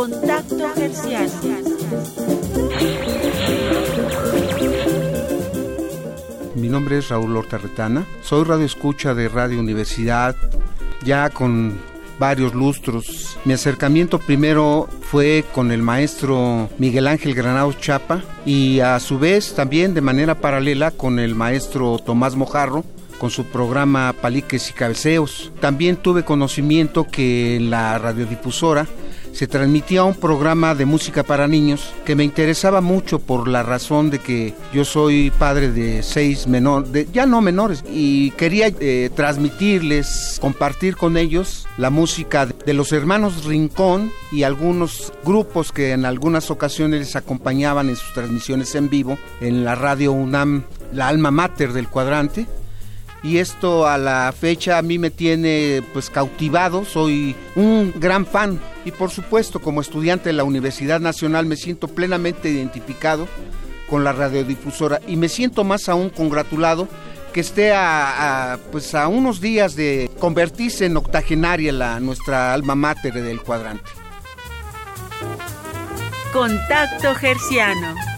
Contacto Herciano. Mi nombre es Raúl Horta Retana. Soy radioescucha de Radio Universidad, ya con varios lustros. Mi acercamiento primero fue con el maestro Miguel Ángel Granados Chapa y a su vez también de manera paralela con el maestro Tomás Mojarro con su programa Paliques y Cabeceos. También tuve conocimiento que en la radiodifusora se transmitía un programa de música para niños que me interesaba mucho por la razón de que yo soy padre de seis menores, ya no menores, y quería eh, transmitirles, compartir con ellos la música de los hermanos Rincón y algunos grupos que en algunas ocasiones les acompañaban en sus transmisiones en vivo en la radio UNAM, la alma mater del cuadrante y esto a la fecha a mí me tiene pues cautivado, soy un gran fan y por supuesto como estudiante de la Universidad Nacional me siento plenamente identificado con la radiodifusora y me siento más aún congratulado que esté a, pues a unos días de convertirse en octogenaria la, nuestra alma mater del cuadrante. Contacto Gerciano.